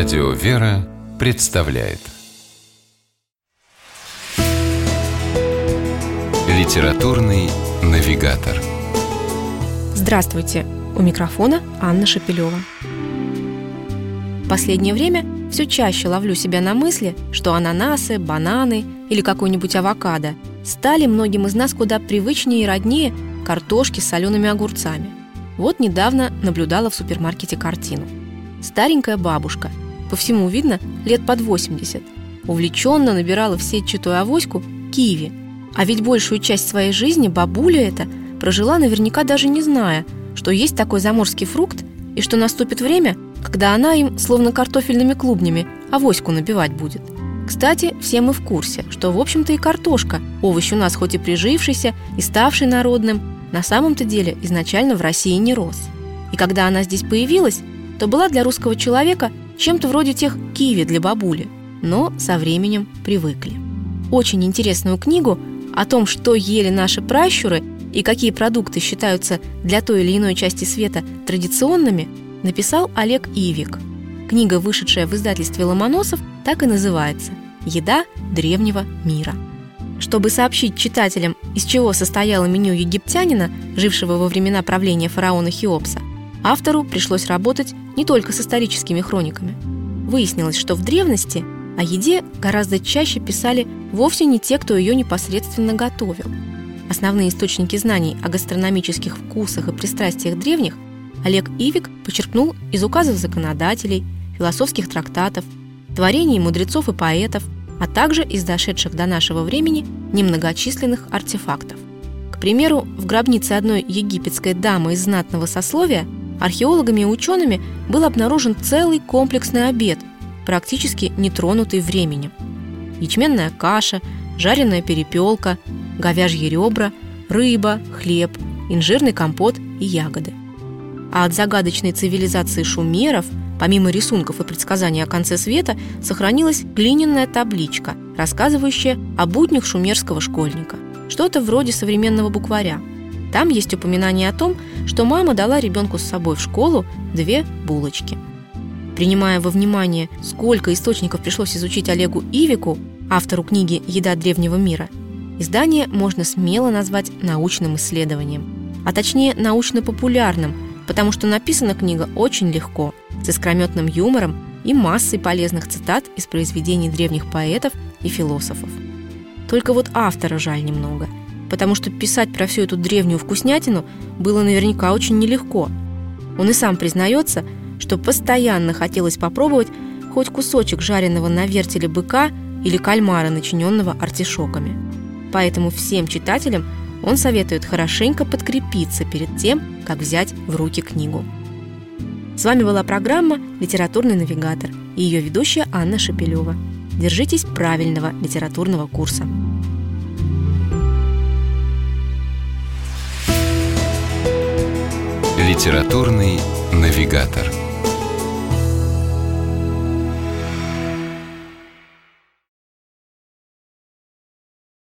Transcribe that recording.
Радио «Вера» представляет Литературный навигатор Здравствуйте! У микрофона Анна Шапилева. Последнее время все чаще ловлю себя на мысли, что ананасы, бананы или какой-нибудь авокадо стали многим из нас куда привычнее и роднее картошки с солеными огурцами. Вот недавно наблюдала в супермаркете картину – Старенькая бабушка, по всему видно, лет под 80, увлеченно набирала в сетчатую авоську киви. А ведь большую часть своей жизни бабуля эта прожила наверняка даже не зная, что есть такой заморский фрукт и что наступит время, когда она им, словно картофельными клубнями, авоську набивать будет. Кстати, все мы в курсе, что, в общем-то, и картошка, овощ у нас хоть и прижившийся и ставший народным, на самом-то деле изначально в России не рос. И когда она здесь появилась, то была для русского человека чем-то вроде тех киви для бабули, но со временем привыкли. Очень интересную книгу о том, что ели наши пращуры и какие продукты считаются для той или иной части света традиционными, написал Олег Ивик. Книга, вышедшая в издательстве «Ломоносов», так и называется «Еда древнего мира». Чтобы сообщить читателям, из чего состояло меню египтянина, жившего во времена правления фараона Хеопса, автору пришлось работать не только с историческими хрониками. Выяснилось, что в древности о еде гораздо чаще писали вовсе не те, кто ее непосредственно готовил. Основные источники знаний о гастрономических вкусах и пристрастиях древних Олег Ивик почерпнул из указов законодателей, философских трактатов, творений мудрецов и поэтов, а также из дошедших до нашего времени немногочисленных артефактов. К примеру, в гробнице одной египетской дамы из знатного сословия – археологами и учеными был обнаружен целый комплексный обед, практически нетронутый временем. Ячменная каша, жареная перепелка, говяжьи ребра, рыба, хлеб, инжирный компот и ягоды. А от загадочной цивилизации шумеров, помимо рисунков и предсказаний о конце света, сохранилась глиняная табличка, рассказывающая о буднях шумерского школьника. Что-то вроде современного букваря – там есть упоминание о том, что мама дала ребенку с собой в школу две булочки. Принимая во внимание, сколько источников пришлось изучить Олегу Ивику, автору книги «Еда древнего мира», издание можно смело назвать научным исследованием, а точнее научно-популярным, потому что написана книга очень легко, с искрометным юмором и массой полезных цитат из произведений древних поэтов и философов. Только вот автора жаль немного – потому что писать про всю эту древнюю вкуснятину было наверняка очень нелегко. Он и сам признается, что постоянно хотелось попробовать хоть кусочек жареного на вертеле быка или кальмара, начиненного артишоками. Поэтому всем читателям он советует хорошенько подкрепиться перед тем, как взять в руки книгу. С вами была программа «Литературный навигатор» и ее ведущая Анна Шапилева. Держитесь правильного литературного курса. Литературный навигатор.